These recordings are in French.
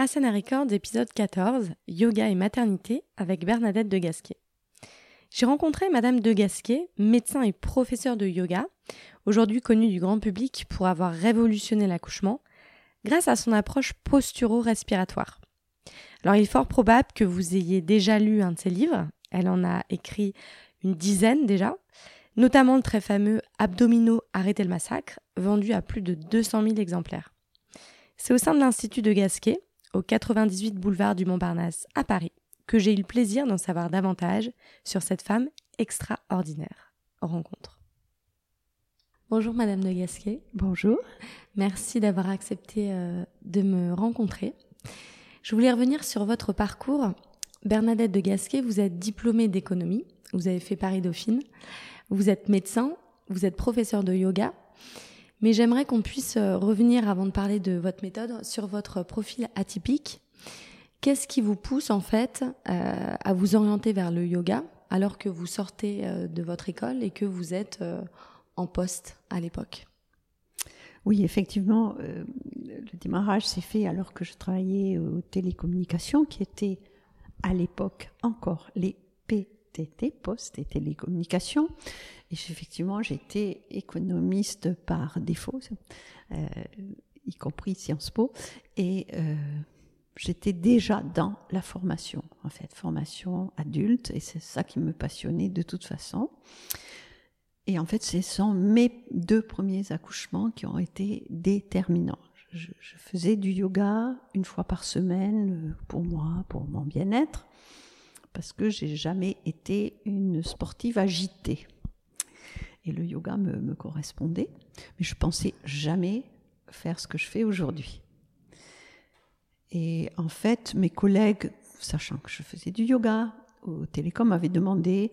Asana Records, épisode 14, Yoga et maternité, avec Bernadette de Gasquet. J'ai rencontré Madame de Gasquet, médecin et professeur de yoga, aujourd'hui connue du grand public pour avoir révolutionné l'accouchement, grâce à son approche posturo-respiratoire. Alors il est fort probable que vous ayez déjà lu un de ses livres, elle en a écrit une dizaine déjà, notamment le très fameux Abdominaux arrêtez le massacre, vendu à plus de 200 000 exemplaires. C'est au sein de l'Institut de Gasquet, au 98 boulevard du Montparnasse à Paris, que j'ai eu le plaisir d'en savoir davantage sur cette femme extraordinaire. Rencontre. Bonjour Madame de Gasquet. Bonjour. Merci d'avoir accepté euh, de me rencontrer. Je voulais revenir sur votre parcours. Bernadette de Gasquet, vous êtes diplômée d'économie, vous avez fait Paris-Dauphine, vous êtes médecin, vous êtes professeur de yoga, mais j'aimerais qu'on puisse euh, revenir, avant de parler de votre méthode, sur votre profil atypique. Qu'est-ce qui vous pousse en fait euh, à vous orienter vers le yoga alors que vous sortez euh, de votre école et que vous êtes en poste à l'époque? Oui, effectivement, le démarrage s'est fait alors que je travaillais aux télécommunications, qui étaient à l'époque encore les PTT, Poste et Télécommunications. Et effectivement, j'étais économiste par défaut, euh, y compris Sciences Po, et euh, j'étais déjà dans la formation, en fait, formation adulte, et c'est ça qui me passionnait de toute façon. Et en fait, ce sont mes deux premiers accouchements qui ont été déterminants. Je, je faisais du yoga une fois par semaine euh, pour moi, pour mon bien-être, parce que j'ai jamais été une sportive agitée et le yoga me, correspondait, mais je pensais jamais faire ce que je fais aujourd'hui. Et en fait, mes collègues, sachant que je faisais du yoga au télécom, m'avaient demandé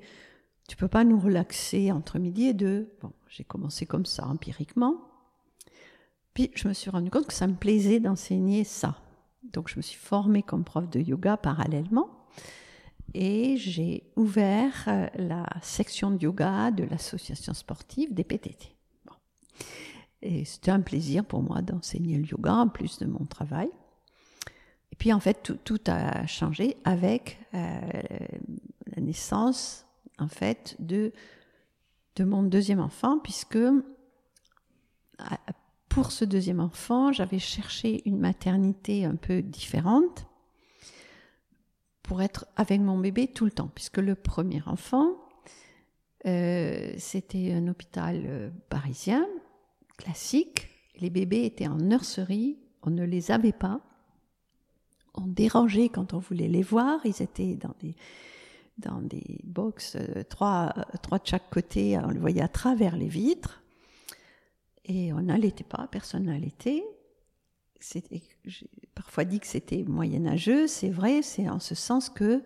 Tu peux pas nous relaxer entre midi et deux? Bon, j'ai commencé comme ça, empiriquement. Puis je me suis rendu compte que ça me plaisait d'enseigner ça. Donc je me suis formée comme prof de yoga parallèlement et j'ai ouvert euh, la section de yoga de l'association sportive des PTT. Et c'était un plaisir pour moi d'enseigner le yoga en plus de mon travail. Et puis en fait, tout, a changé avec euh, la naissance en fait de, de mon deuxième enfant, puisque pour ce deuxième enfant, j'avais cherché une maternité un peu différente pour être avec mon bébé tout le temps, puisque le premier enfant, euh, c'était un hôpital euh, parisien, classique. Les bébés étaient en nurserie, on ne les avait pas. On dérangeait quand on voulait les voir. Ils étaient dans des, dans des euh, trois, trois de chaque côté, on les voyait à travers les vitres. Et on n'allaitait pas, personne n'allaitait j'ai parfois dit que c'était moyenâgeux, c'est vrai, c'est en ce sens que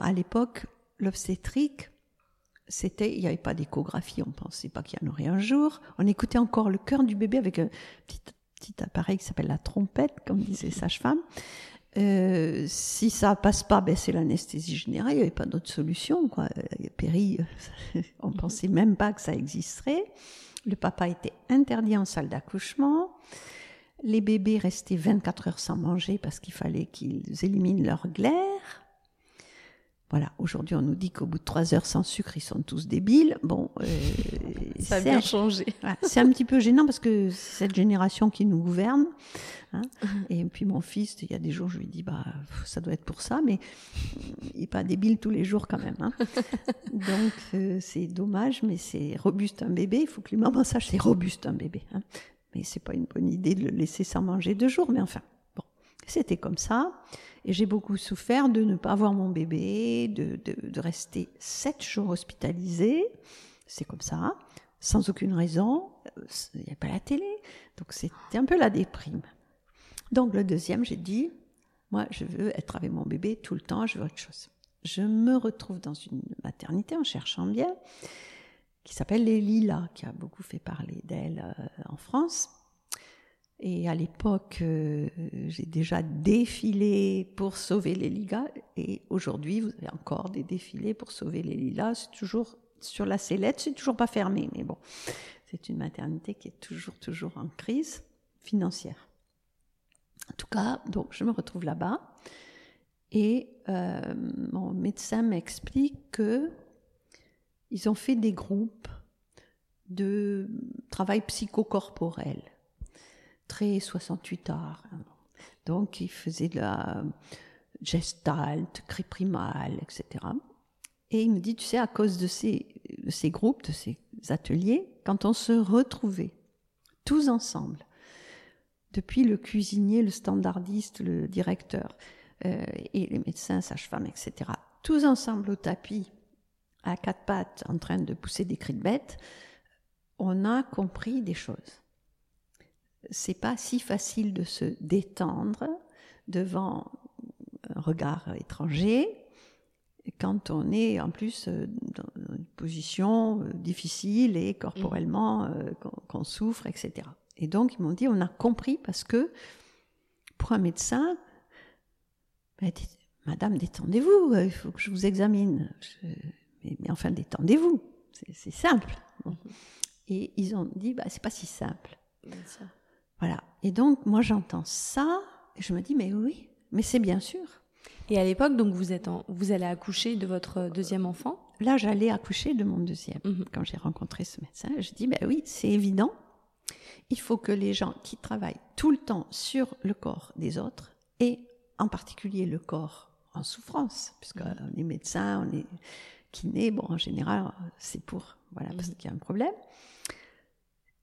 à l'époque l'obstétrique c'était il n'y avait pas d'échographie, on pensait pas qu'il y en aurait un jour, on écoutait encore le cœur du bébé avec un petit, petit appareil qui s'appelle la trompette comme disait sage-femme. Euh, si ça passe pas, ben c'est l'anesthésie générale. Il n'y avait pas d'autre solution. Quoi. Péri, on pensait même pas que ça existerait. Le papa était interdit en salle d'accouchement. Les bébés restaient 24 heures sans manger parce qu'il fallait qu'ils éliminent leur glaire. Voilà, aujourd'hui on nous dit qu'au bout de 3 heures sans sucre, ils sont tous débiles. Bon, euh, ça a bien changé. c'est un petit peu gênant parce que c'est cette génération qui nous gouverne. Hein. Et puis mon fils, il y a des jours, je lui dis, bah, ça doit être pour ça, mais il n'est pas débile tous les jours quand même. Hein. Donc euh, c'est dommage, mais c'est robuste un bébé. Il faut que les mamans sachent c'est robuste un bébé. Hein. Mais c'est pas une bonne idée de le laisser sans manger deux jours, mais enfin, bon, c'était comme ça. Et j'ai beaucoup souffert de ne pas avoir mon bébé, de, de, rester sept jours hospitalisé. C'est comme ça, sans aucune raison. Il n'y a pas la télé. Donc c'était un peu la déprime. Donc le deuxième, j'ai dit, moi, je veux être avec mon bébé tout le temps, je veux autre chose. Je me retrouve dans une maternité en cherchant bien qui s'appelle Les Lilas, qui a beaucoup fait parler d'elle euh, en France. Et à l'époque, euh, j'ai déjà défilé pour sauver les lilas. Et aujourd'hui, vous avez encore des défilés pour sauver les lilas. C'est toujours sur la sellette, c'est toujours pas fermé. Mais bon, c'est une maternité qui est toujours, toujours en crise financière. En tout cas, donc je me retrouve là-bas et euh, mon médecin m'explique que ils ont fait des groupes de travail psychocorporel, très 68 heures. Donc, ils faisaient de la gestalt, cri primal, etc. Et il me dit, tu sais, à cause de ces, de ces groupes, de ces ateliers, quand on se retrouvait tous ensemble, depuis le cuisinier, le standardiste, le directeur, euh, et les médecins, sages-femmes, etc., tous ensemble au tapis, à quatre pattes, en train de pousser des cris de bête, on a compris des choses. C'est pas si facile de se détendre devant un regard étranger quand on est en plus euh, dans une position euh, difficile et corporellement euh, qu'on souffre, etc. Et donc ils m'ont dit on a compris parce que pour un médecin, ben, Madame, détendez-vous, il faut que je vous examine. Mais, enfin, détendez-vous, c'est simple. Et ils ont dit, bah, c'est pas si simple. Voilà. Et donc, moi, j'entends ça, et je me dis, mais oui, mais c'est bien sûr. Et à l'époque, donc, vous, êtes vous allez accoucher de votre deuxième enfant? Là, j'allais accoucher de mon deuxième. Mhm. Quand j'ai rencontré ce médecin, je dis, ben oui, c'est évident. Il faut que les gens qui travaillent tout le temps sur le corps des autres, et en particulier le corps en souffrance, puisqu'on mhm. est médecin, on est kiné, bon, en général, c'est pour, voilà, parce mhm. qu'il y a un problème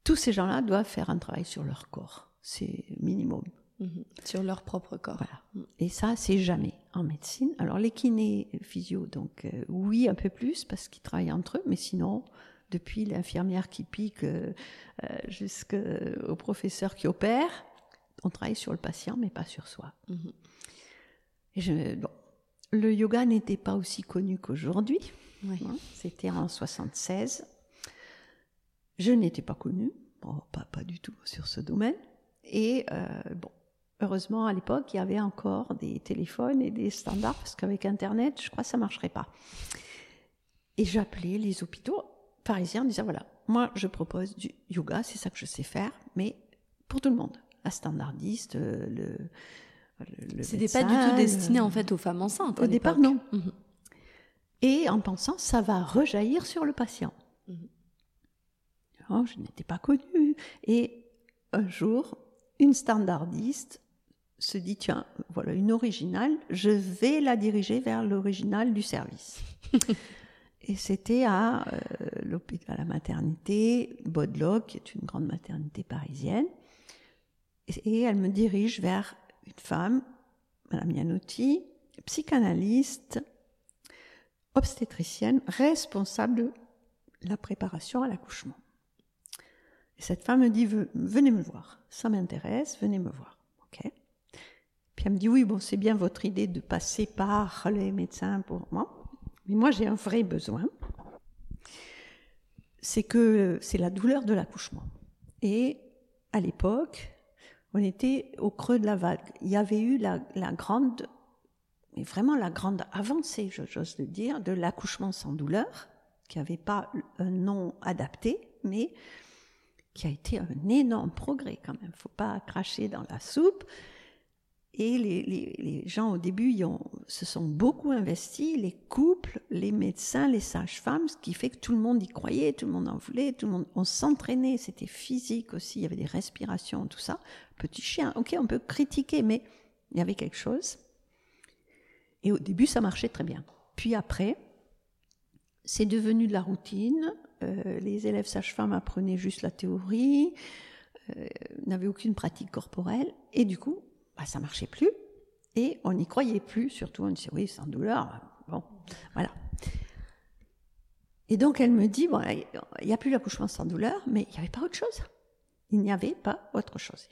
tous ces gens-là doivent faire un travail sur leur corps. C'est minimum. Mhm. Sur leur propre corps. Voilà. Mhm. Et ça, c'est jamais en médecine. Alors, les kinés physio, donc, euh, oui, un peu plus, parce qu'ils travaillent entre eux, mais sinon, depuis l'infirmière qui pique euh, euh, jusqu'au professeur qui opère, on travaille sur le patient, mais pas sur soi. Et je, bon, le yoga n'était pas aussi connu qu'aujourd'hui. Hein, c'était en 76. Je n'étais pas connue, pas, pas du tout sur ce domaine. Et euh, bon, heureusement, à l'époque, il y avait encore des téléphones et des standards, parce qu'avec Internet, je crois que ça ne marcherait pas. Et j'appelais les hôpitaux parisiens en disant, voilà, moi, je propose du yoga, c'est ça que je sais faire, mais pour tout le monde. La standardiste, euh, le... C'était pas du tout destiné, en fait, aux femmes enceintes. Au départ, non. Mhm. Et en pensant, ça va rejaillir sur le patient. Mhm je n'étais pas connue. Et un jour, une standardiste se dit, tiens, voilà une originale, je vais la diriger vers l'original du service. Et c'était à euh, l'hôpital, à la maternité Bodlock, qui est une grande maternité parisienne. Et, elle me dirige vers une femme, Madame Yanotti, psychanalyste, obstétricienne, responsable de la préparation à l'accouchement cette femme me dit Venez me voir, ça m'intéresse, venez me voir. Ok. Puis elle me dit Oui, bon, c'est bien votre idée de passer par les médecins pour moi, mais moi j'ai un vrai besoin. C'est que c'est la douleur de l'accouchement. Et à l'époque, on était au creux de la vague. Il y avait eu la, grande, mais vraiment la grande avancée, j'ose le dire, de l'accouchement sans douleur, qui n'avait pas un nom adapté, mais qui a été un énorme progrès quand même. Faut pas cracher dans la soupe. Et les, gens au début ils ont, se sont beaucoup investis, les couples, les médecins, les sages-femmes, ce qui fait que tout le monde y croyait, tout le monde en voulait, tout le monde, on s'entraînait, c'était physique aussi, il y avait des respirations, tout ça. Petit chien, ok, on peut critiquer, mais il y avait quelque chose. Et au début, ça marchait très bien. Puis après, c'est devenu de la routine. Euh, les élèves sages-femmes apprenaient juste la théorie, euh, n'avaient aucune pratique corporelle, et du coup, bah, ça marchait plus, et on n'y croyait plus, surtout on disait oui, sans douleur, bon, voilà. Et donc elle me dit, bon, il n'y a plus l'accouchement sans douleur, mais il n'y avait pas autre chose. Il n'y avait pas autre chose.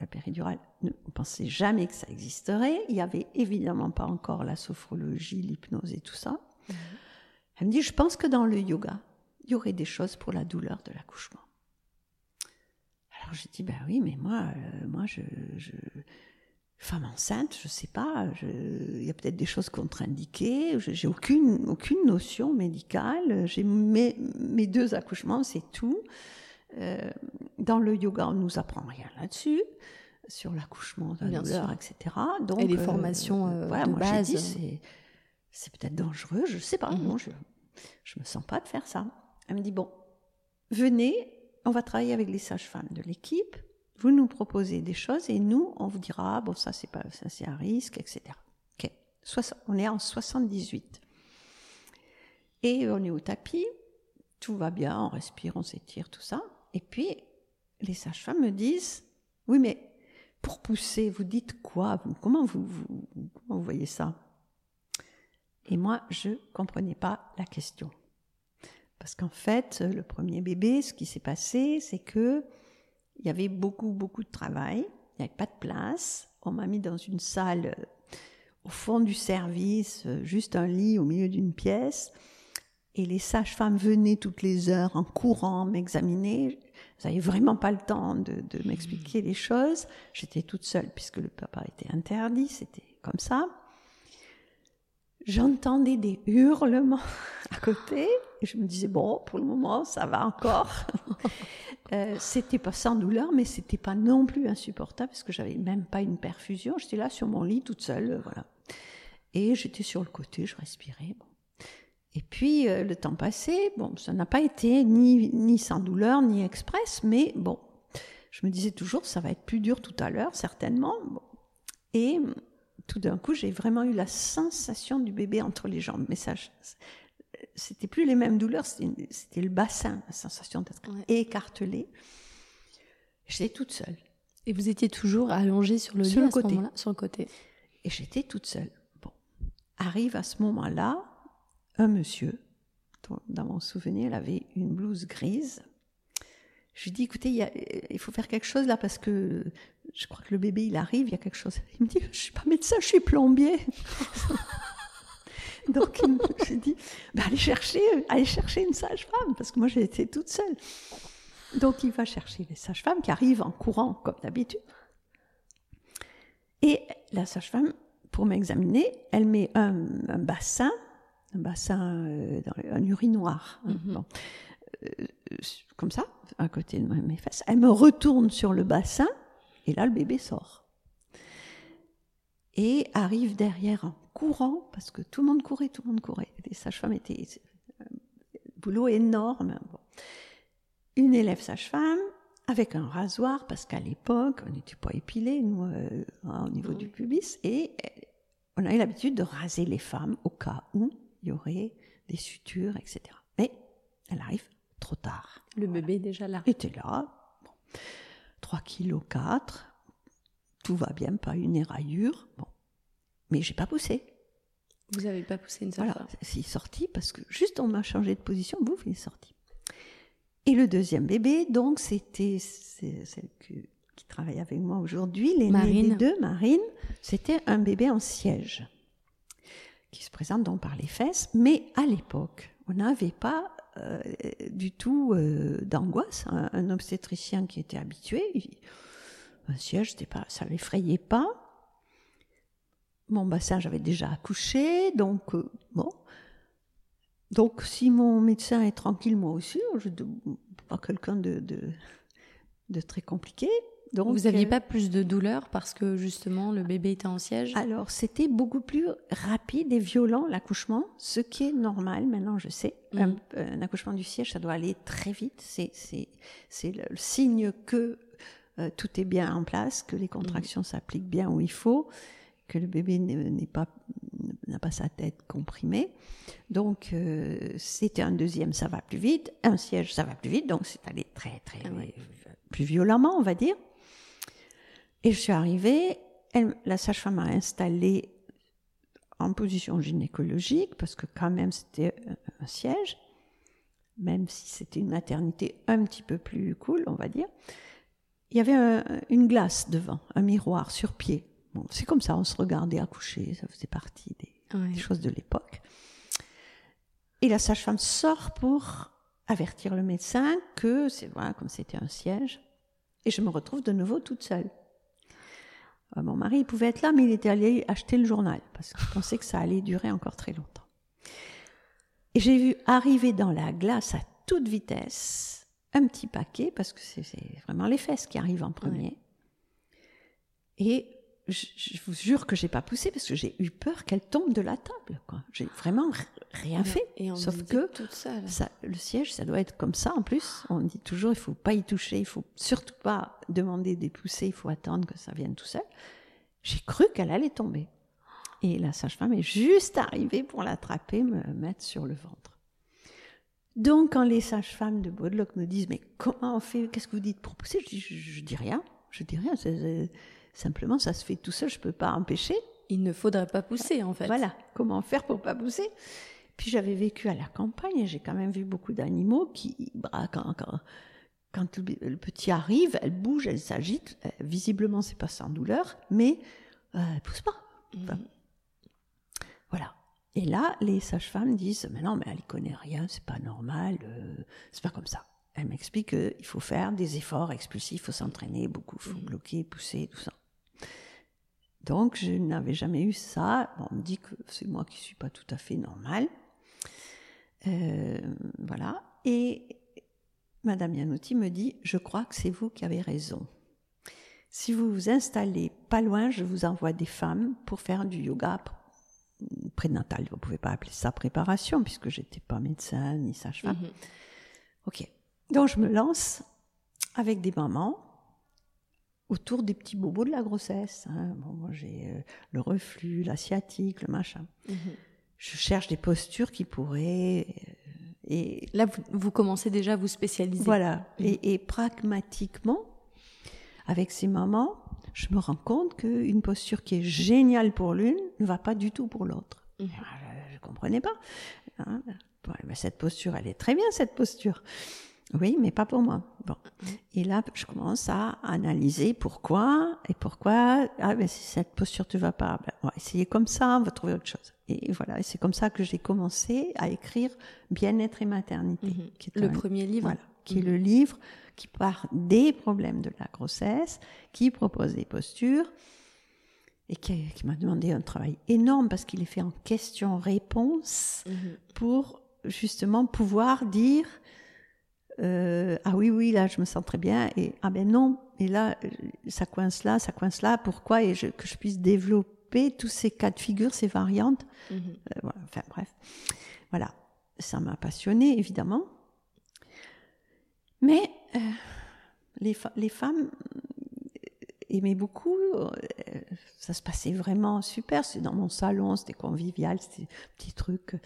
La péridurale, on ne pensait jamais que ça existerait. Il n'y avait évidemment pas encore la sophrologie, l'hypnose et tout ça. Mmh. Elle me dit, je pense que dans le yoga, il y aurait des choses pour la douleur de l'accouchement. Alors j'ai dit, ben oui, mais moi, euh, moi, je, femme enceinte, je sais pas, il y a peut-être des choses contre-indiquées, j'ai aucune, aucune notion médicale, j'ai mes, mes, deux accouchements, c'est tout. Euh, dans le yoga, on nous apprend rien là-dessus. sur l'accouchement, la Bien douleur, sûr. etc. Donc, Et les euh, formations, euh, voilà, de moi, base. dit, c'est, c'est peut-être dangereux, je sais pas. Mhm. Non, je, je me sens pas de faire ça. Elle me dit bon, venez, on va travailler avec les sages-femmes de l'équipe. Vous nous proposez des choses et nous, on vous dira bon ça c'est pas ça c'est un risque, etc. Ok. On est en 78 et on est au tapis, tout va bien, on respire, on s'étire, tout ça. Et puis les sages-femmes me disent oui mais pour pousser, vous dites quoi? Vous- Comment vous, vous, vous voyez ça? Et moi, je comprenais pas la question. Parce qu'en fait, le premier bébé, ce qui s'est passé, c'est que il y avait beaucoup, beaucoup de travail. Il n'y avait pas de place. On m'a mis dans une salle euh, au fond du service, euh, juste un lit au milieu d'une pièce. Et les sages-femmes venaient toutes les heures en courant m'examiner. Elles n'avaient vraiment pas le temps de, de m'expliquer les choses. J'étais toute seule puisque le papa était interdit. C'était comme ça. J'entendais des hurlements à côté et je me disais bon pour le moment ça va encore. Euh, c'était pas sans douleur mais c'était pas non plus insupportable parce que j'avais même pas une perfusion. J'étais là sur mon lit toute seule euh, voilà. Et j'étais sur le côté, je respirais. Bon. Et puis euh, le temps passait, bon ça n'a pas été ni ni sans douleur ni express mais bon je me disais toujours ça va être plus dur tout à l'heure certainement. Bon. Et tout d'un coup, j'ai vraiment eu la sensation du bébé entre les jambes. Mais ça, c'était plus les mêmes douleurs, c'était le bassin, la sensation d'être Ouais. écartelée. J'étais toute seule. Et vous étiez toujours allongée sur le Sur lit le à ce côté. moment-là? Sur le côté. Et j'étais toute seule. Bon. Arrive à ce moment-là un monsieur, dans mon souvenir, il avait une blouse grise. Je lui dis, écoutez, il, y a- il faut faire quelque chose là parce que je crois que le bébé, il arrive, il y a quelque chose. Il me dit, je suis pas médecin, je suis plombier. Donc, j'ai dit, bah, allez chercher, allez chercher une sage-femme parce que moi, j'ai été toute seule. Donc, il va chercher les sages-femmes qui arrivent en courant comme d'habitude. Et la sage-femme, pour m'examiner, elle met un, un bassin, un bassin, euh, dans le- un urinoir, hein, Mhm. bon, Euh, comme ça, à côté de mes fesses. Elle me retourne sur le bassin, et là, le bébé sort. Et arrive derrière en courant, parce que tout le monde courait, tout le monde courait. Les sages-femmes étaient. euh, boulot énorme. Bon. Une élève sage-femme, avec un rasoir, parce qu'à l'époque, on n'était pas épilés, nous, euh, hein, au niveau Oui. du pubis, et euh, on a eu l'habitude de raser les femmes au cas où il y aurait des sutures, etc. Mais elle arrive trop tard. Le bébé est déjà là. était là, bon, 3 kg 4, tout va bien, pas une éraillure, bon. Mais j'ai pas poussé. Vous n'avez pas poussé une seule Voilà, fois. c'est sorti parce que juste on m'a changé de position, bouf, il est sorti. Et le deuxième bébé, donc c'était celle que- qui travaille avec moi aujourd'hui, l'aînée des deux, Marine, c'était un bébé en siège qui se présente donc par les fesses, mais à l'époque, on n'avait pas euh, du tout euh, d'angoisse. Un, un obstétricien qui était habitué, il- un siège, pas, ça l'effrayait pas. Mon bassin, j'avais déjà accouché, donc euh, bon. Donc, si mon médecin est tranquille, moi aussi, je ne pas quelqu'un de, de, de très compliqué. Donc, Vous n'aviez euh, pas plus de douleur parce que justement le bébé était en siège? Alors, c'était beaucoup plus rapide et violent l'accouchement, ce qui est normal. Maintenant, je sais. Mhm. Un, un accouchement du siège, ça doit aller très vite. C'est, le signe que euh, tout est bien en place, que les contractions s'appliquent bien où il faut, que le bébé n'est, n'est pas, n'a pas sa tête comprimée. Donc, euh, c'était un deuxième, ça va plus vite. Un siège, ça va plus vite. Donc, c'est allé très, très, Ah plus violemment, on va dire. Et je suis arrivée, elle- la sage-femme m'a installée en position gynécologique, parce que quand même c'était un- un siège, même si c'était une maternité un petit peu plus cool, on va dire. Il y avait un- une glace devant, un miroir sur pied. Bon, c'est comme ça, on se regardait accoucher, ça faisait partie des, Ouais. des choses de l'époque. Et la sage-femme sort pour avertir le médecin que c'est voilà, comme c'était un siège. Et je me retrouve de nouveau toute seule. Euh, Mon mari, il pouvait être là, mais il était allé acheter le journal parce qu'il pensait que ça allait durer encore très longtemps. Et j'ai vu arriver dans la glace à toute vitesse un petit paquet, parce que c'est c'est vraiment les fesses qui arrivent en premier. Et je, je vous jure que j'ai pas poussé parce que j'ai eu peur qu'elle tombe de la table. Quoi. J'ai vraiment rien fait. Et on sauf que ça, le siège, ça doit être comme ça en plus. On dit toujours, il faut pas y toucher, il faut surtout pas demander des poussées, il faut attendre que ça vienne tout seul. J'ai cru qu'elle allait tomber. Et la sage-femme est juste arrivée pour l'attraper, me mettre sur le ventre. Donc, quand les sages-femmes de Baudeloc me disent, mais comment on fait, qu'est-ce que vous dites pour pousser? Je dis, je, je dis rien, je dis rien. c'est- simplement, ça se fait tout seul, je peux pas empêcher. Il ne faudrait pas pousser en fait. Voilà, comment faire pour pas pousser? Puis j'avais vécu à la campagne et j'ai quand même vu beaucoup d'animaux qui, bah, quand, quand, quand le, petit arrive, elle bouge, elle s'agite. Euh, visiblement, c'est pas sans douleur, mais euh, elle pousse pas. Enfin, Voilà. Et là, les sages-femmes disent Mais non, mais elle y connaît rien, c'est pas normal, euh, c'est pas comme ça. Elle m'explique qu'il faut faire des efforts expulsifs, il faut s'entraîner beaucoup, il faut bloquer, pousser, tout ça. Donc, je n'avais jamais eu ça. Bon, on me dit que c'est moi qui suis pas tout à fait normale. Euh, voilà. Et Madame Yanotti me dit Je crois que c'est vous qui avez raison. Si vous vous installez pas loin, je vous envoie des femmes pour faire du yoga pr- prénatal. Vous pouvez pas appeler ça préparation puisque j'étais pas médecin ni sage-femme. Mhm. Ok. Donc je me lance avec des mamans autour des petits bobos de la grossesse. hein. Bon, moi j'ai euh, le reflux, la sciatique, le machin. Mhm. Je cherche des postures qui pourraient euh, et Là, vous, vous commencez déjà à vous spécialiser. voilà. Et, et pragmatiquement, avec ces mamans, je me rends compte qu'une posture qui est géniale pour l'une ne va pas du tout pour l'autre. Mhm. Je ne comprenais pas. Hein. Bon, mais cette posture, elle est très bien, cette posture. Oui, mais pas pour moi. Bon. Et là, je commence à analyser pourquoi et pourquoi. Ah, mais si cette posture ne va pas, ben, on va essayer comme ça, on va trouver autre chose. Et voilà, et c'est comme ça que j'ai commencé à écrire Bien-être et maternité. Mhm. qui est Le un- premier livre. voilà, qui est le livre qui part des problèmes de la grossesse, qui propose des postures et qui, qui m'a demandé un travail énorme parce qu'il est fait en question-réponse Mhm. pour justement pouvoir dire euh, ah oui oui là je me sens très bien et ah ben non et là euh, ça coince là ça coince là pourquoi et je- que je puisse développer tous ces cas de figure ces variantes Mhm. euh, voilà, enfin bref, voilà, ça m'a passionné évidemment. Mais euh, les, les femmes aimaient beaucoup, ça se passait vraiment super. C'est dans mon salon, c'était convivial, c'était un petit truc.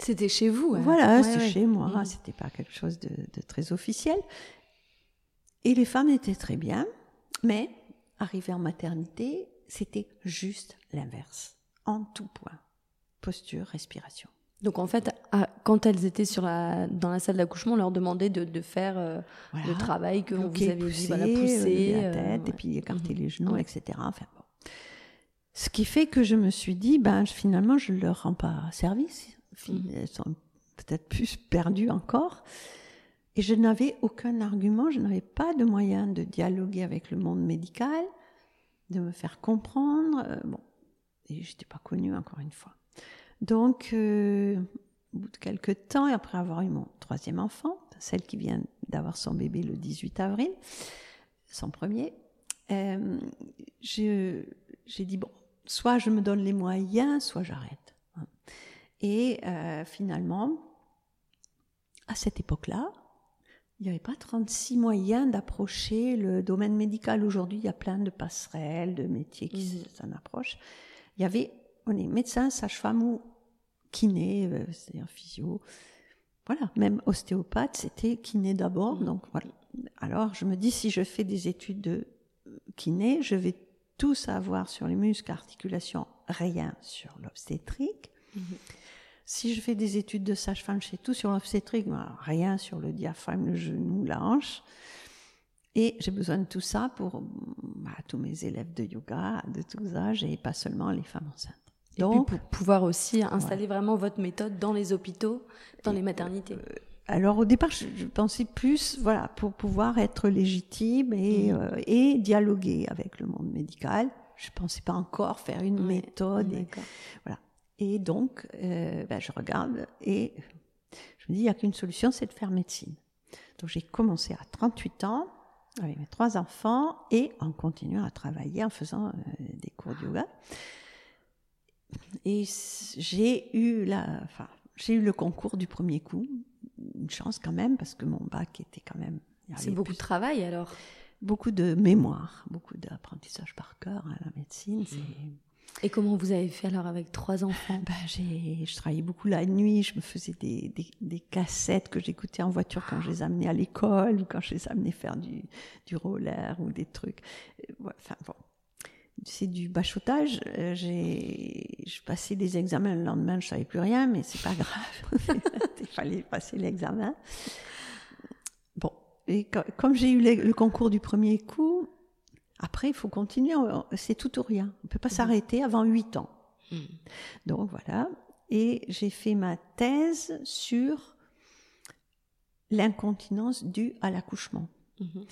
C'était chez vous. hein. Voilà, Ouais, c'était ouais. chez moi, Mhm. c'était pas quelque chose de, de très officiel. Et les femmes étaient très bien, mais arrivées en maternité, c'était juste l'inverse, en tout point. Posture, respiration. Donc en fait, à- quand elles étaient sur la, dans la salle d'accouchement, on leur demandait de, de faire euh, Voilà. le travail que vous avez dit, pousser, voilà, pousser. lever la euh, tête, et puis écarter Mhm. les genoux, etc. Enfin, bon. Ce qui fait que je me suis dit, ben, finalement, je ne leur rends pas service. Mhm. Elles sont peut-être plus perdues encore. Et je n'avais aucun argument, je n'avais pas de moyen de dialoguer avec le monde médical, de me faire comprendre. euh, bon, et je n'étais pas connue encore une fois. Donc, euh, au bout de quelques temps, et après avoir eu mon troisième enfant, celle qui vient d'avoir son bébé le 18 avril, son premier, euh, j'ai dit, bon, soit je me donne les moyens, soit j'arrête. Et euh, finalement, à cette époque-là, il n'y avait pas 36 moyens d'approcher le domaine médical. Aujourd'hui, il y a plein de passerelles, de métiers qui Mhm. s'en approchent. Il y avait, on est médecin, sage-femme ou kiné, euh, c'est-à-dire physio. Voilà, même ostéopathe, c'était kiné d'abord. Mhm. Donc voilà. Alors je me dis, si je fais des études de kiné, je vais tout savoir sur les muscles, articulations, rien sur l'obstétrique. Mhm. Si je fais des études de sage-femme, je sais tout sur l'obstétrique, mais rien sur le diaphragme, le genou, la hanche. Et j'ai besoin de tout ça pour bah, tous mes élèves de yoga de tous âges et pas seulement les femmes enceintes. Et Donc, puis pour pouvoir aussi installer vraiment votre méthode dans les hôpitaux, dans les maternités. alors au départ, je, je pensais plus, voilà, pour pouvoir être légitime et, Mhm. euh, et dialoguer avec le monde médical. Je pensais pas encore faire une Ouais, méthode. Et, D'accord. Et donc, euh, ben, je regarde et je me dis, il n'y a qu'une solution, c'est de faire médecine. Donc j'ai commencé à 38 ans avec mes trois enfants et en continuant à travailler en faisant euh, des cours de yoga. Et j'ai eu la, enfin, j'ai eu le concours du premier coup, une chance quand même parce que mon bac était quand même. C'est beaucoup de travail alors? Beaucoup de mémoire, beaucoup d'apprentissage par cœur à la médecine. C'est et comment vous avez fait alors avec trois enfants ben, j'ai, Je travaillais beaucoup la nuit, je me faisais des, des, cassettes que j'écoutais en voiture quand je les amenais à l'école ou quand je les amenais faire du, du roller ou des trucs. Euh, enfin bon, c'est du bachotage. Euh, j'ai, je passais des examens le lendemain, je savais plus rien, mais c'est pas grave. Il fallait passer l'examen. Bon, et comme j'ai eu le concours du premier coup, après, il faut continuer, c'est tout ou rien. On ne peut pas mhm. s'arrêter avant 8 ans. Mhm. Donc voilà. Et j'ai fait ma thèse sur l'incontinence due à l'accouchement. Mhm.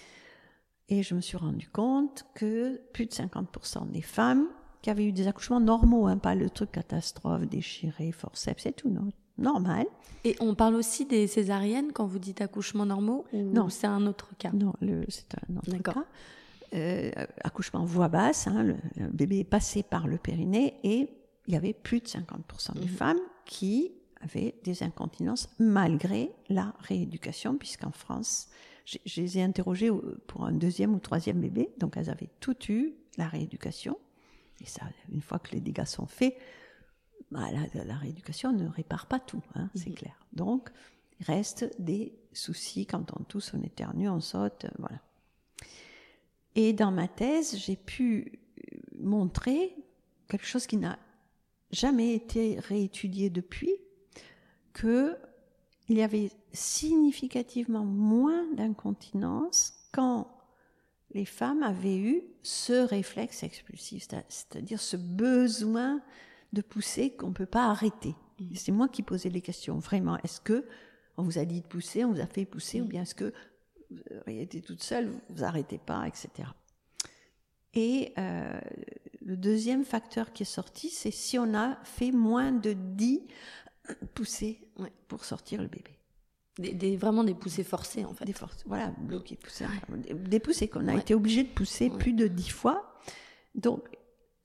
Et je me suis rendu compte que plus de 50% des femmes qui avaient eu des accouchements normaux, hein, pas le truc catastrophe, déchiré, forceps, c'est tout normal. Et on parle aussi des césariennes quand vous dites accouchements normaux ou non, c'est un autre cas? Non, c'est un autre cas. Euh, accouchement voix basse, hein, le, bébé est passé par le périnée et il y avait plus de 50% des mhm. femmes qui avaient des incontinences malgré la rééducation, puisqu'en France, je, les ai interrogées pour un deuxième ou troisième bébé, donc elles avaient tout eu, la rééducation. Et ça, une fois que les dégâts sont faits, bah, la, rééducation ne répare pas tout, hein, c'est mhm. clair. Donc, il reste des soucis quand on tousse, on éternue, on saute, voilà. Et dans ma thèse, j'ai pu montrer quelque chose qui n'a jamais été réétudié depuis, que il y avait significativement moins d'incontinence quand les femmes avaient eu ce réflexe expulsif, c'est-à-dire ce besoin de pousser qu'on ne peut pas arrêter. Mmh. C'est moi qui posais les questions, vraiment. Est-ce que on vous a dit de pousser, on vous a fait pousser, ou bien est-ce que vous avez été toute seule, vous vous arrêtez pas, etc. Et euh, le deuxième facteur qui est sorti, c'est si on a fait moins de 10 poussées pour sortir le bébé. Des, vraiment des poussées forcées en fait. Des forces, voilà, bloquées, poussées. Des poussées qu'on a été obligé de pousser plus de 10 fois. Donc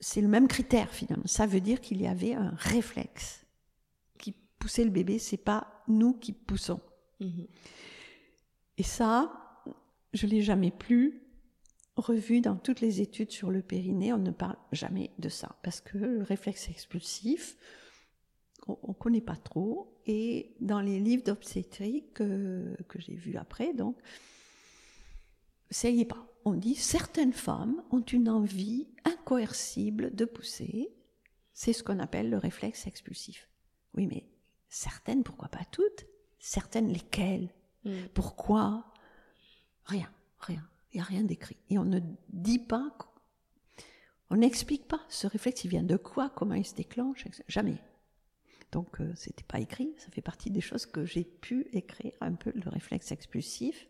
c'est le même critère finalement. Ça veut dire qu'il y avait un réflexe qui poussait le bébé, c'est pas nous qui poussons. Mhm. Et ça, je l'ai jamais plus revu dans toutes les études sur le périnée. On ne parle jamais de ça parce que le réflexe expulsif, on, ne connaît pas trop. Et dans les livres d'obstétrique que, j'ai vus après, donc, ça y est pas. On dit certaines femmes ont une envie incoercible de pousser. C'est ce qu'on appelle le réflexe expulsif. Oui, mais certaines, pourquoi pas toutes? Certaines, lesquelles? Mm. Pourquoi? Rien, rien. Il n'y a rien d'écrit. Et on ne dit pas, on n'explique pas ce réflexe, il vient de quoi, comment il se déclenche, jamais. Donc ce euh, c'était pas écrit, ça fait partie des choses que j'ai pu écrire un peu le réflexe expulsif.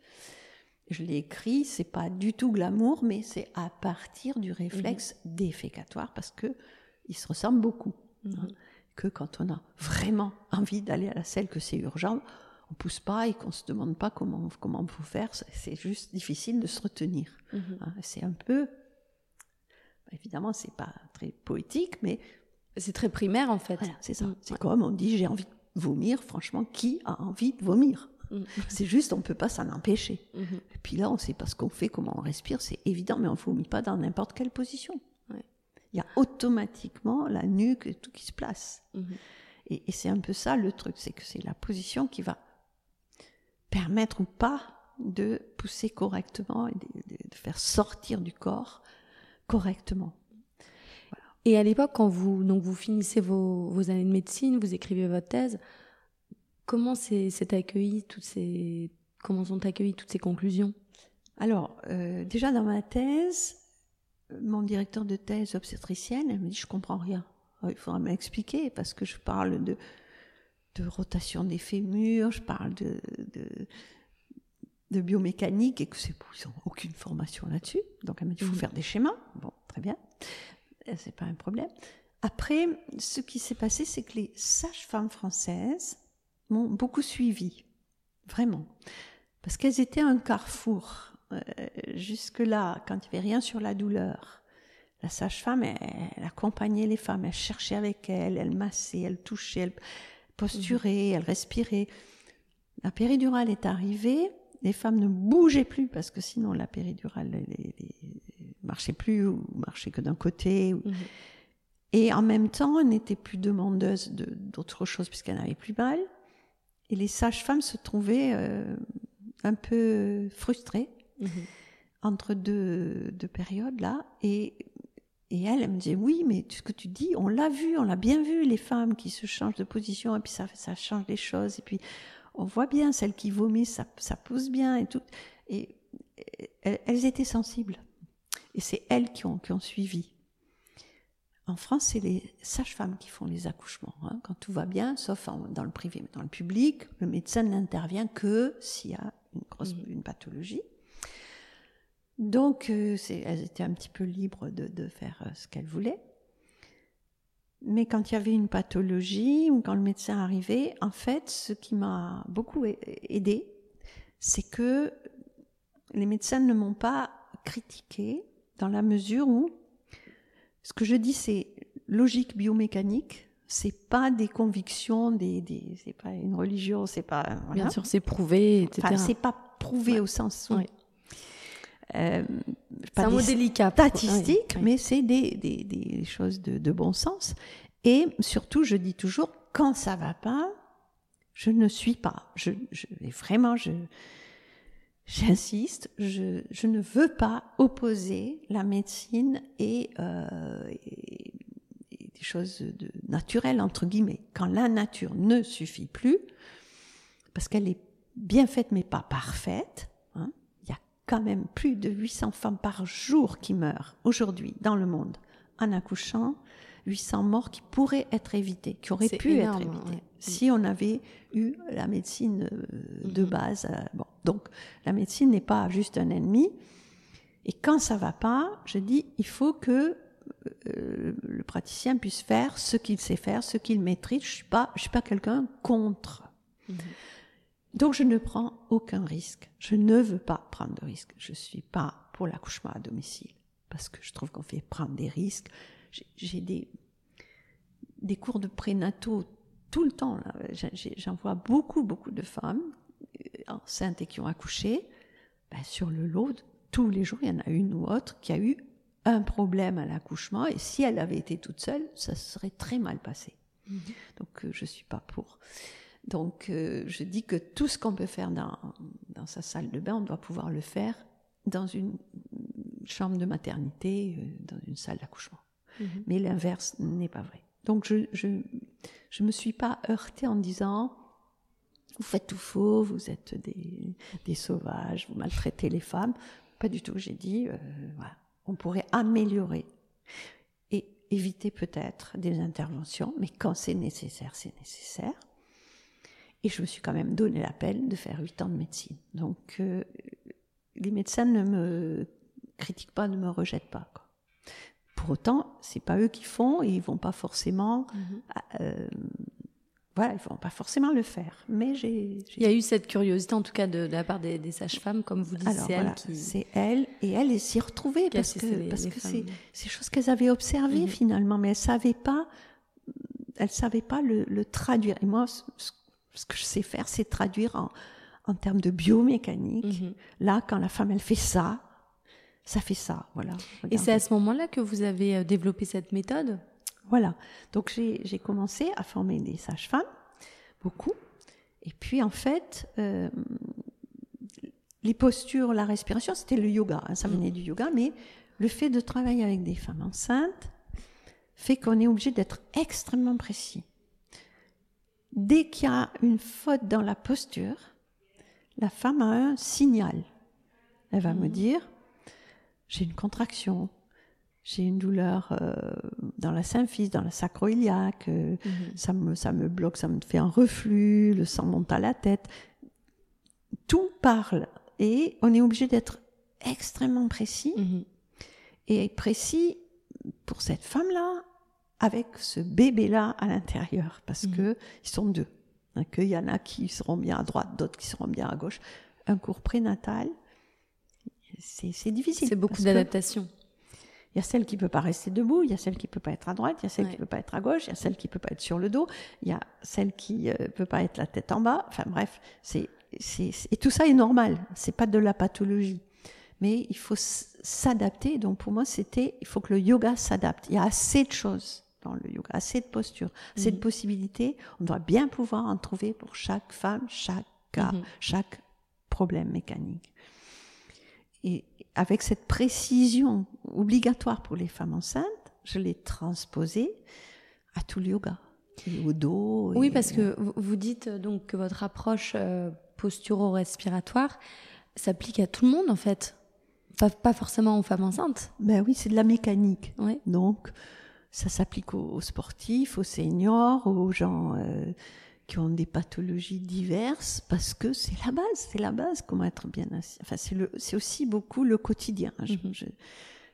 Je l'ai écrit, c'est pas du tout glamour, mais c'est à partir du réflexe mm-hmm. défécatoire parce que il se ressemble beaucoup. Hein. Mm-hmm. que quand on a vraiment envie d'aller à la selle, que c'est urgent, on pousse pas et qu'on se demande pas comment comment faut faire, c'est juste difficile de se retenir. Mhm. Hein, c'est un peu, bah, évidemment, c'est pas très poétique, mais c'est très primaire en fait. c'est ça. Mm. C'est comme on dit j'ai envie de vomir. Franchement, qui a envie de vomir? Mm. C'est juste, on peut pas s'en empêcher. Mhm. Et puis là, on sait pas ce qu'on fait, comment on respire, c'est évident, mais on vomit pas dans n'importe quelle position. Il y a automatiquement la nuque et tout qui se place. Mhm. Et, et c'est un peu ça le truc, c'est que c'est la position qui va permettre ou pas de pousser correctement et de, faire sortir du corps correctement. Et à l'époque, quand vous, donc vous finissez vos, années de médecine, vous écrivez votre thèse, comment c'est accueilli toutes ces, comment sont accueillies toutes ces conclusions? Alors, euh, déjà dans ma thèse, mon directeur de thèse obstétricienne, elle me dit je comprends rien. Il faudra m'expliquer parce que je parle de de rotation des fémurs, je parle de, de, biomécanique et que c'est ils n'ont aucune formation là-dessus. Donc elle m'a dit il faut mhm. faire des schémas. Bon, très bien, euh, c'est pas un problème. Après, ce qui s'est passé, c'est que les sages-femmes françaises m'ont beaucoup suivi, vraiment, parce qu'elles étaient un carrefour jusque-là, quand il n'y avait rien sur la douleur, la sage-femme, elle, elle, accompagnait les femmes, elle cherchait avec elles, elle massait, elle touchait, elle posturait, elle respirait. La péridurale est arrivée, les femmes ne bougeaient plus parce que sinon la péridurale ne marchait plus ou marchait que d'un côté. Mhm. Et en même temps, elle n'était plus demandeuse d'autre chose puisqu'elle n'avait plus mal. Et les sages-femmes se trouvaient euh, un peu frustrées mhm. entre deux, deux, périodes là. Et, et elle, elle me disait oui, mais ce que tu dis, on l'a vu, on l'a bien vu, les femmes qui se changent de position et puis ça, ça change les choses. Et puis on voit bien, celles qui vomissent, ça, ça pousse bien et tout. Et, elles, étaient sensibles. Et c'est elles qui ont, qui ont suivi. En France, c'est les sages-femmes qui font les accouchements, hein, quand tout va bien, sauf dans le privé. Mais dans le public, le médecin n'intervient que s'il y a une, grosse, une pathologie. Donc, euh, elles étaient un petit peu libres de, de faire euh, ce qu'elles voulaient. Mais quand il y avait une pathologie ou quand le médecin arrivait, en fait, ce qui m'a beaucoup aidé, c'est que les médecins ne m'ont pas critiqué dans la mesure où ce que je dis, c'est logique biomécanique. C'est pas des convictions, des, des c'est pas une religion, c'est pas. Bien sûr, c'est prouvé, etc. Enfin, c'est pas prouvé au sens où. Euh, un mot délicat. Statistique, mais c'est des, des, des, choses de, de, bon sens. Et surtout, je dis toujours, quand ça va pas, je ne suis pas. Je, je vraiment, je, j'insiste, je, je, ne veux pas opposer la médecine et, euh, et, des choses de, naturelles, entre guillemets. Quand la nature ne suffit plus, parce qu'elle est bien faite mais pas parfaite, quand même plus de 800 femmes par jour qui meurent aujourd'hui dans le monde en accouchant, 800 morts qui pourraient être évitées, qui auraient pu être évitées si on avait eu la médecine euh, de mhm. base. Euh, bon, donc la médecine n'est pas juste un ennemi. Et quand ça va pas, je dis il faut que euh, le praticien puisse faire ce qu'il sait faire, ce qu'il maîtrise. Je suis pas, je suis pas quelqu'un contre. Mhm. Donc je ne prends aucun risque. Je ne veux pas prendre de risque. Je suis pas pour l'accouchement à domicile parce que je trouve qu'on fait prendre des risques. J'ai des des cours de prénataux tout le temps. J'en vois beaucoup beaucoup de femmes euh, enceintes et qui ont accouché. Ben, sur le lot, tous les jours, il y en a une ou autre qui a eu un problème à l'accouchement et si elle avait été toute seule, ça serait très mal passé. Mmh. Donc euh, je suis pas pour. Donc euh, je dis que tout ce qu'on peut faire dans, dans, sa salle de bain, on doit pouvoir le faire dans une chambre de maternité, euh, dans une salle d'accouchement. Mhm. Mais l'inverse n'est pas vrai. Donc je, je, je me suis pas heurtée en disant vous faites tout faux, vous êtes des, des sauvages, vous maltraitez les femmes. Pas du tout. J'ai dit euh, voilà, on pourrait améliorer et éviter peut-être des interventions, mais quand c'est nécessaire, c'est nécessaire. Et je me suis quand même donné la peine de faire huit ans de médecine. Donc, euh, les médecins ne me critiquent pas, ne me rejettent pas. Quoi. Pour autant, c'est pas eux qui font et ils vont pas forcément. Mhm. Euh, voilà, ils vont pas forcément le faire. Mais j'ai. Il y a eu cette curiosité, en tout cas, de, la part des, sages-femmes, comme vous dites. c'est elle qui. C'est elle et elle s'y retrouvait parce que parce que c'est ces choses qu'elles avaient observées mhm. finalement, mais elles savaient pas. Elles savaient pas le, le traduire. Et moi, ce ce que je sais faire, c'est traduire en, en termes de biomécanique. Mhm. Là, quand la femme, elle fait ça, ça fait ça, voilà. Et c'est à ce moment-là que vous avez euh, développé cette méthode? Voilà. Donc j'ai commencé à former des sages-femmes, beaucoup. Et puis en fait, euh, les postures, la respiration, c'était le yoga. Hein, ça mhm. venait du yoga, mais le fait de travailler avec des femmes enceintes fait qu'on est obligé d'être extrêmement précis. Dès qu'il y a une faute dans la posture, la femme a un signal. Elle va me mhm. dire, j'ai une contraction, j'ai une douleur euh, dans la symphyse, dans la sacro-iliaque, euh, mhm. ça, me, ça me bloque, ça me fait un reflux, le sang monte à la tête. Tout parle et on est obligé d'être extrêmement précis. Mhm. Et précis, pour cette femme-là, avec ce bébé-là à l'intérieur, parce mmh. que ils sont deux. Qu'il y en a qui seront bien à droite, d'autres qui seront bien à gauche. Un cours prénatal, c'est difficile. C'est beaucoup d'adaptation. Il y a celle qui peut pas rester debout, il y a celle qui peut pas être à droite, il y a celle qui peut pas être à gauche, il y a celle qui peut pas être sur le dos, il y a celle qui ne peut pas être la tête en bas. Enfin bref, c'est et tout ça est normal. C'est pas de la pathologie, mais il faut s'adapter. Donc pour moi, c'était il faut que le yoga s'adapte. Il y a assez de choses dans le yoga, assez de postures, assez de mhm. possibilités. On doit bien pouvoir en trouver pour chaque femme, chaque cas, mhm. chaque problème mécanique. Et avec cette précision obligatoire pour les femmes enceintes, je l'ai transposée à tout le yoga, au dos. Oui, parce que vous dites donc que votre approche euh, posturo-respiratoire s'applique à tout le monde en fait, pas, forcément aux femmes enceintes. Ben oui, c'est de la mécanique. Donc ça s'applique aux, sportifs, aux seniors, aux gens euh, qui ont des pathologies diverses, parce que c'est la base, c'est la base, comment être bien assis. Enfin, c'est aussi beaucoup le quotidien. Mhm.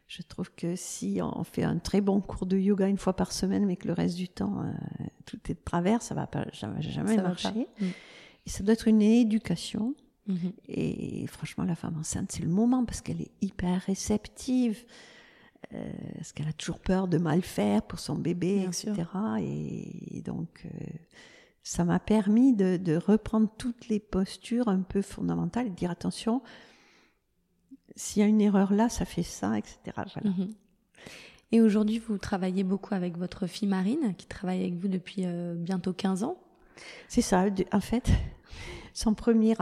Je, trouve que si on fait un très bon cours de yoga une fois par semaine, mais que le reste du temps, euh, tout est de travers, ça va pas jamais, jamais marcher. Et ça doit être une éducation. Mhm. Et franchement, la femme enceinte, c'est le moment parce qu'elle est hyper réceptive. Euh, parce qu'elle a toujours peur de mal faire pour son bébé, etc. Et, donc, euh, ça m'a permis de, reprendre toutes les postures un peu fondamentales et de dire attention, s'il y a une erreur là, ça fait ça, etc. Mhm. Et aujourd'hui, vous travaillez beaucoup avec votre fille Marine, qui travaille avec vous depuis euh, bientôt 15 ans. C'est ça, en fait, son premier,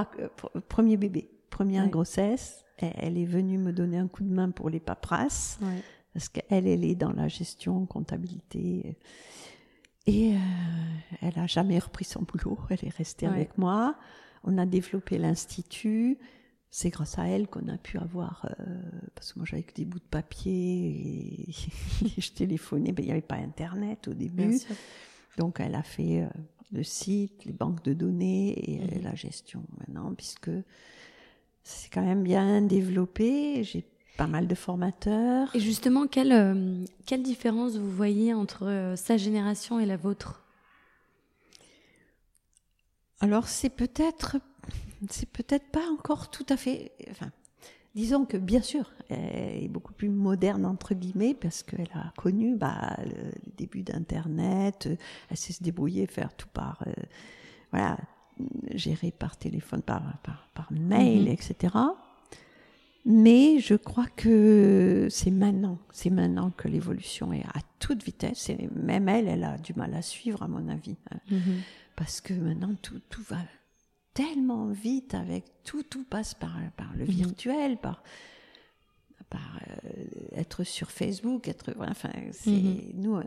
premier bébé, première grossesse, elle est venue me donner un coup de main pour les paperasses, parce qu'elle, elle est dans la gestion, comptabilité. Et euh, elle a jamais repris son boulot, elle est restée avec moi. On a développé l'institut. C'est grâce à elle qu'on a pu avoir, euh, parce que moi j'avais que des bouts de papier et, je téléphonais, ben, il n'y avait pas Internet au début. Donc elle a fait euh, le site, les banques de données et mhm. la gestion maintenant, puisque c'est quand même bien développé. J'ai pas mal de formateurs. Et justement, quelle, euh, quelle différence vous voyez entre euh, sa génération et la vôtre? Alors, c'est peut-être, c'est peut-être pas encore tout à fait. Enfin, disons que bien sûr, elle est beaucoup plus moderne entre guillemets parce qu'elle a connu bah, le, début d'Internet. Elle sait se débrouiller, faire tout par, euh, voilà, géré par téléphone, par, par, mail, mhm. etc. Mais je crois que c'est maintenant, c'est maintenant que l'évolution est à toute vitesse. Et même elle, elle a du mal à suivre, à mon avis, hein. mhm. parce que maintenant tout, tout va tellement vite avec tout, tout passe par, par le mhm. virtuel, par par euh, être sur Facebook, être enfin c'est nous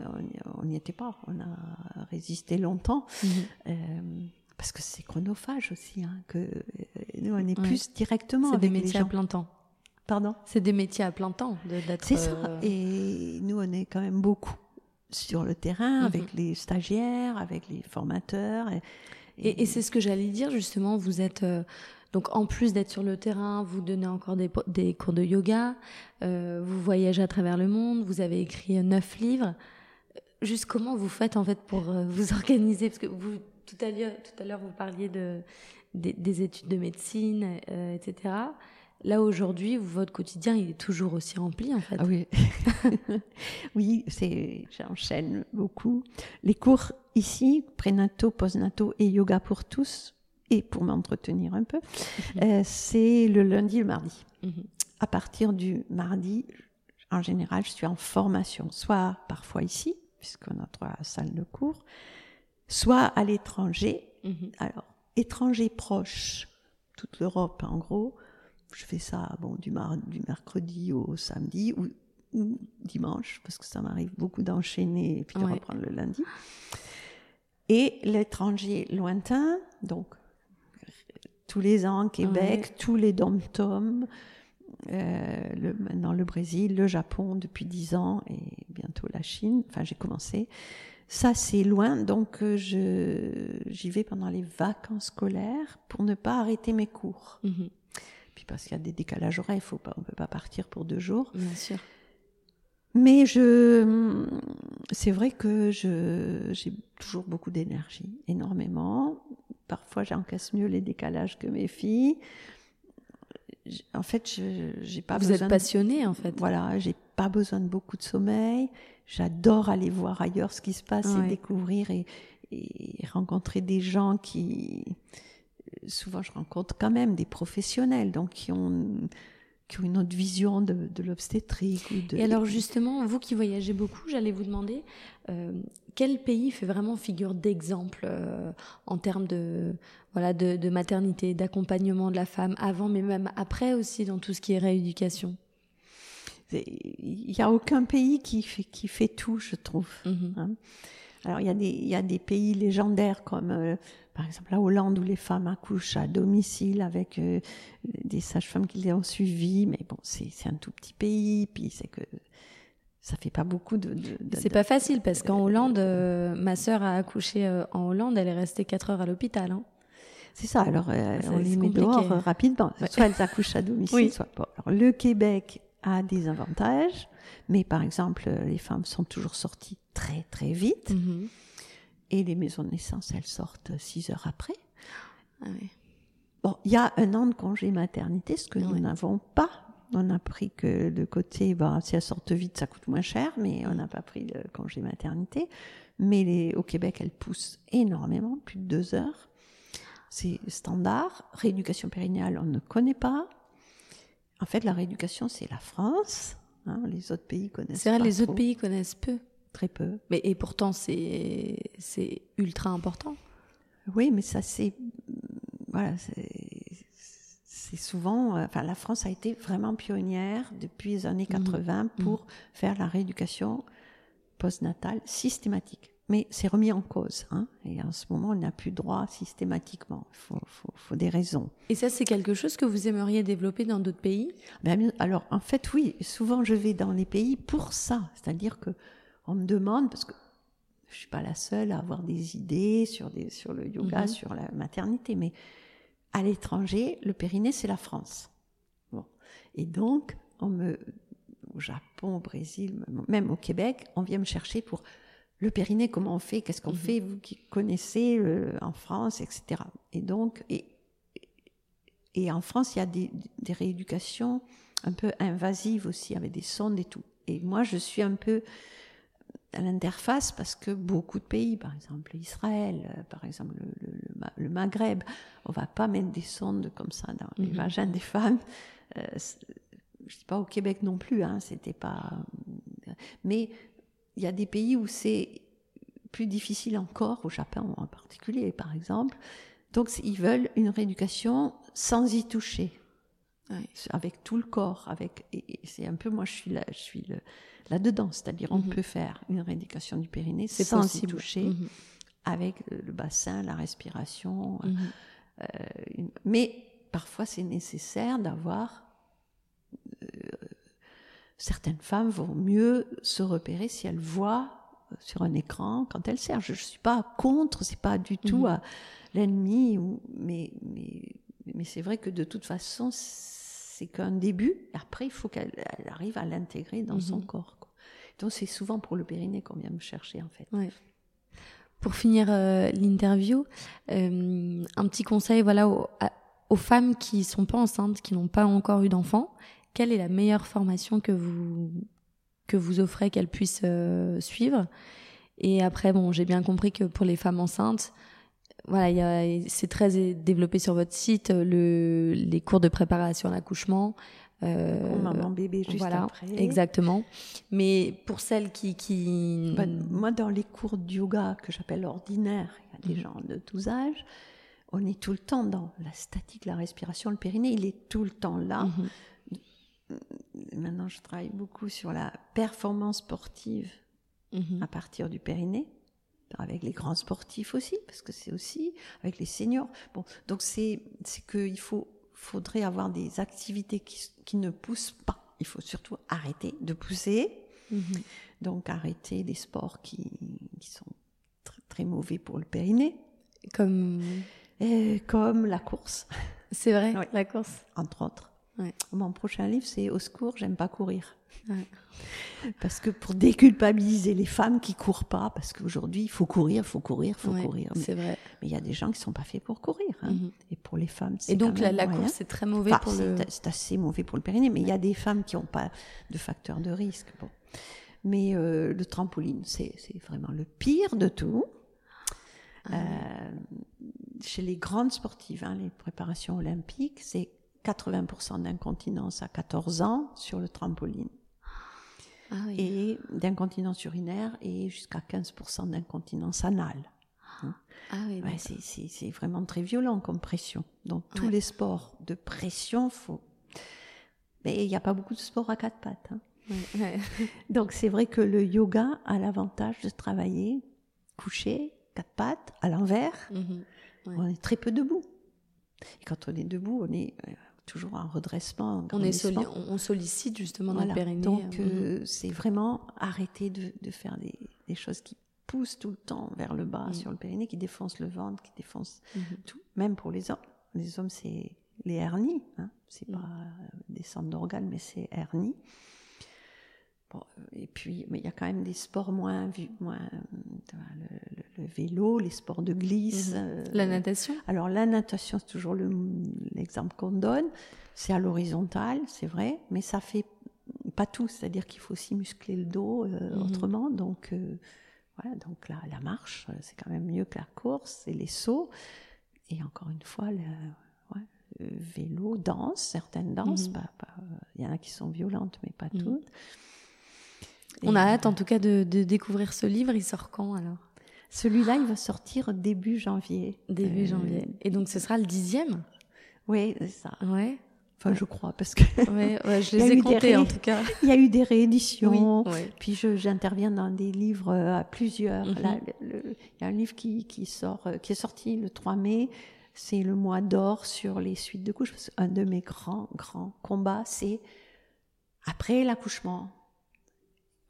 on n'y était pas, on a résisté longtemps. Euh, parce que c'est chronophage aussi, hein, que euh, nous on est plus directement avec des métiers à plein temps. Pardon? C'est des métiers à plein temps d'être. C'est ça. Euh, et nous on est quand même beaucoup sur le terrain mhm. avec les stagiaires, avec les formateurs. Et, et, c'est ce que j'allais dire justement. Vous êtes euh, donc en plus d'être sur le terrain, vous donnez encore des, des cours de yoga, vous voyagez à travers le monde, vous avez écrit neuf livres. Juste comment vous faites en fait pour vous organiser? Parce que vous tout à l'heure, tout à l'heure, vous parliez de, des, études de médecine, euh, etc. Là aujourd'hui, votre quotidien, il est toujours aussi rempli en fait. Ah oui, oui, c'est, j'enchaîne beaucoup. Les cours ici, prénato, postnato et yoga pour tous, et pour m'entretenir un peu, mhm. euh, c'est le lundi et le mardi. Mhm. À partir du mardi, en général, je suis en formation, soit parfois ici, puisqu'on a trois salles de cours, soit à l'étranger. Mhm. Alors, étranger proche, toute l'Europe en gros. Je fais ça bon du, du mercredi au samedi ou, dimanche parce que ça m'arrive beaucoup d'enchaîner et puis de reprendre le lundi. Et l'étranger lointain, donc tous les ans Québec, tous les dom-toms, euh, le, maintenant le Brésil, le Japon depuis dix ans et bientôt la Chine. Enfin, j'ai commencé. Ça, c'est loin, donc euh, je, j'y vais pendant les vacances scolaires pour ne pas arrêter mes cours. Mhm. Puis parce qu'il y a des décalages horaires, faut pas, on ne peut pas partir pour deux jours. Bien sûr. Mais je, c'est vrai que je, j'ai toujours beaucoup d'énergie, énormément. Parfois, j'encaisse mieux les décalages que mes filles. en fait, je j'ai pas Vous besoin. êtes passionnée en fait. Voilà, j'ai pas besoin de beaucoup de sommeil. J'adore aller voir ailleurs ce qui se passe Ouais. et découvrir et, et rencontrer des gens qui. Souvent, je rencontre quand même des professionnels, donc qui ont qui ont une autre vision de, de l'obstétrique de. Et alors justement, vous qui voyagez beaucoup, j'allais vous demander euh, quel pays fait vraiment figure d'exemple euh, en termes de voilà de, de maternité, d'accompagnement de la femme avant, mais même après aussi dans tout ce qui est rééducation? Il y a aucun pays qui fait qui fait tout, je trouve. Mhm. hein. Alors il y a des il y a des pays légendaires comme euh, par exemple la Hollande où les femmes accouchent à domicile avec euh, des sages-femmes qui les ont suivies, mais bon c'est c'est un tout petit pays, puis c'est que ça fait pas beaucoup de. de- de- C'est pas facile parce qu'en Hollande, euh, ma sœur a accouché en Hollande, elle est restée 4 heures à l'hôpital. Hein. C'est ça. Alors on les met compliqué. dehors rapidement. Ouais. Soit elles accouchent à domicile, Oui. soit pas. Alors le Québec a des avantages, mais par exemple euh, les femmes sont toujours sorties très très vite. Mhm. Et les maisons de naissance, elles sortent six heures après. Ah. Bon, il y a un an de congé maternité, ce que nous Ouais. n'avons pas. On a pris que le côté, bah, si elles sortent vite, ça coûte moins cher, mais on n'a pas pris le congé maternité. Mais les, au Québec, elles poussent énormément, plus de deux heures. C'est standard. Rééducation périnéale, on ne connaît pas. En fait, la rééducation, c'est la France. hein, les autres pays connaissent C'est vrai, pas les autres pays connaissent peu. Très peu. Mais, et pourtant, c'est c'est ultra important. Oui, mais ça c'est voilà, c'est souvent euh, enfin la France a été vraiment pionnière depuis les années 80 pour faire la rééducation postnatale systématique. Mais c'est remis en cause hein, et en ce moment on n'a plus droit systématiquement. Il faut, faut, faut des raisons. Et ça, c'est quelque chose que vous aimeriez développer dans d'autres pays? Ben, alors, en fait, oui, souvent je vais dans les pays pour ça. C'est-à-dire que on me demande, parce que je suis pas la seule à avoir des idées sur, des, sur le yoga, Mhm. sur la maternité, mais à l'étranger, le périnée, c'est la France. Bon. Et donc, on me, au Japon, au Brésil, même au Québec, on vient me chercher pour le périnée, comment on fait, qu'est-ce qu'on Mhm. fait, vous qui connaissez euh, en France, etc. Et donc, et, et en France, il y a des, des rééducations un peu invasives aussi, avec des sondes et tout. Et moi, je suis un peu à l'interface parce que beaucoup de pays, par exemple Israël, euh, par exemple le, le- le Ma- le Maghreb, on va pas mettre des sondes comme ça dans les Mhm. vagins des femmes. Euh, je dis pas au Québec non plus, hein, c'était pas. Mais il y a des pays où c'est plus difficile encore, au Japon en particulier, par exemple. Donc ils veulent une rééducation sans y toucher avec tout le corps, avec et, et c'est un peu moi je suis là, je suis le- là-dedans, c'est-à-dire on Mhm. peut faire une rééducation du périnée sans possible. y toucher, Mhm. avec le, bassin, la respiration, Mhm. euh, une- mais parfois c'est nécessaire d'avoir certaines femmes vont mieux se repérer si elles voient euh, sur un écran quand elles servent. Je ne suis pas contre, c'est pas du tout Mhm. à l'ennemi, mais, mais, mais c'est vrai que de toute façon, c'est qu'un début. Après, il faut qu'elle elle arrive à l'intégrer dans son Mhm. corps. quoi. Donc c'est souvent pour le périnée qu'on vient me chercher en fait. Ouais. Pour finir euh, l'interview, euh, un petit conseil voilà, aux, aux femmes qui sont pas enceintes, qui n'ont pas encore eu d'enfant. Quelle est la meilleure formation que vous, que vous offrez qu'elles puissent euh, suivre Et après, bon, j'ai bien compris que pour les femmes enceintes, voilà, c'est très développé sur votre site, le, les cours de préparation à l'accouchement. euh, maman bébé juste voilà, après. exactement. Mais pour celles qui, qui... Bah, moi, dans les cours de yoga que j'appelle ordinaires, il y a des Mhm. gens de tous âges, on est tout le temps dans la statique, la respiration, le périnée, il est tout le temps là. Mhm. Maintenant, je travaille beaucoup sur la performance sportive Mhm. à partir du périnée, avec les grands sportifs aussi, parce que c'est aussi avec les seniors. Bon, donc c'est c'est qu'il faut faudrait avoir des activités qui, qui ne poussent pas. Il faut surtout arrêter de pousser. Mhm. Donc arrêter les sports qui, qui sont tr- très mauvais pour le périnée, Comme et comme la course, c'est vrai, Oui. la course. entre autres. Ouais. Mon prochain livre, c'est Au secours, j'aime pas courir. Ouais. Parce que pour déculpabiliser les femmes qui courent pas, parce qu'aujourd'hui, il faut courir, il faut courir, il faut Ouais, courir. C'est vrai. Mais il y a des gens qui sont pas faits pour courir. hein. Mhm. Et pour les femmes, c'est Et donc la, course, c'est très mauvais Enfin, pour le. c'est- assez mauvais pour le périnée, mais il y a des femmes qui n'ont pas de facteur de risque. Bon. Mais euh, le trampoline, c'est c'est vraiment le pire de tout. Ah Euh, chez les grandes sportives, hein, les préparations olympiques, c'est 80% d'incontinence à 14 ans sur le trampoline Ah oui. et d'incontinence urinaire et jusqu'à 15% d'incontinence anale. Ah oui, Ouais, c'est- vraiment très violent comme pression. Donc tous Ouais. les sports de pression, faut. Mais il n'y a pas beaucoup de sports à quatre pattes. hein. Ouais. Donc c'est vrai que le yoga a l'avantage de travailler couché, quatre pattes, à l'envers. Mhm. Ouais. On est très peu debout. Et quand on est debout, on est euh, toujours en redressement. en On, est soli- grandissement. on, on sollicite justement Voilà. notre périnée. Donc euh, euh, c'est vraiment arrêter de, de faire des, des choses qui poussent tout le temps vers le bas Mhm. sur le périnée, qui défoncent le ventre, qui défoncent mhm. tout, même pour les hommes. Les hommes, c'est les hernies. Hein. C'est Mm. pas des centres d'organes, mais c'est hernies. Bon, euh, et puis, mais il y a quand même des sports moins, moins le, vélo, les sports de glisse. Mhm. euh, La natation alors la natation, c'est toujours le- l'exemple qu'on donne. C'est à l'horizontale, c'est vrai, mais ça fait pas tout. C'est-à-dire qu'il faut aussi muscler le dos euh, Mhm. autrement. Donc euh, voilà, donc la, la marche, c'est quand même mieux que la course et les sauts. Et encore une fois, le, ouais, le vélo, danse, certaines danses. Mhm. Il y en a qui sont violentes, mais pas Mhm. toutes. On a hâte en tout cas de, de découvrir ce livre. Il sort quand alors? Celui-là, il va sortir début janvier. Début Euh, janvier. Et donc ce sera le dixième? Oui, c'est ça. Ouais. Enfin, je crois, parce que Ouais, ouais, je les ai comptés en tout cas. il y a eu des rééditions. Oui, ouais. Puis j'interviens dans des livres euh, à plusieurs. Mhm. Là, le- le- il y a un livre qui, qui sort, euh, qui est sorti le 3 mai. C'est le mois d'or sur les suites de couches. Parce qu'un de mes grands, grands combats, c'est après l'accouchement.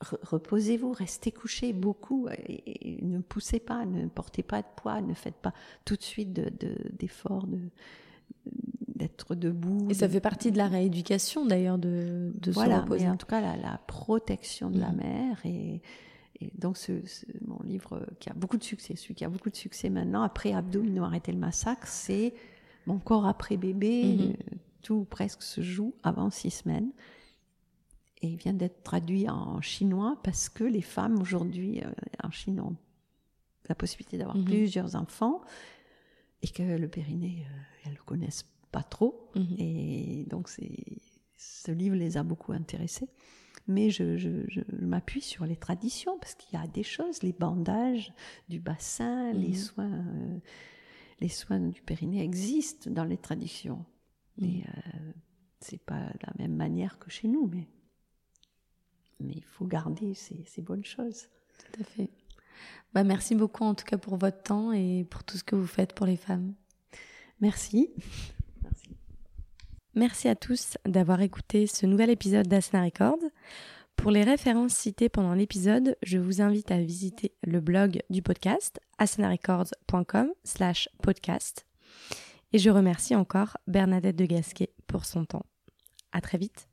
Re- Reposez-vous, restez couché beaucoup et, et ne poussez pas, ne portez pas de poids, ne faites pas tout de suite de- de- d'efforts de, d'être debout. Et ça de- fait partie de la rééducation d'ailleurs de, de se voilà, reposer. mais en tout cas la, la protection de la Mhm. mère et, et donc ce, ce- mon livre qui a beaucoup de succès, celui qui a beaucoup de succès maintenant après Abdominaux arrêter le massacre, c'est mon corps après bébé, Mhm. euh, tout presque se joue avant six semaines. Et il vient d'être traduit en chinois parce que les femmes aujourd'hui euh, en Chine ont la possibilité d'avoir Mhm. plusieurs enfants et que le périnée, euh, elles le connaissent pas trop. Mhm. Et donc, ce livre les a beaucoup intéressés. Mais je, je- je m'appuie sur les traditions parce qu'il y a des choses, les bandages du bassin, les Mhm. soins, euh, les soins du périnée existent dans les traditions. Mais c'est pas de la même manière que chez nous, mais mais il faut garder ces, ces bonnes choses. Tout à fait. Bah, merci beaucoup en tout cas pour votre temps et pour tout ce que vous faites pour les femmes. Merci. Merci. Merci à tous d'avoir écouté ce nouvel épisode d'Asana Records. Pour les références citées pendant l'épisode, je vous invite à visiter le blog du podcast asanarecords.com slash podcast. Et je remercie encore Bernadette de Gasquet pour son temps. À très vite.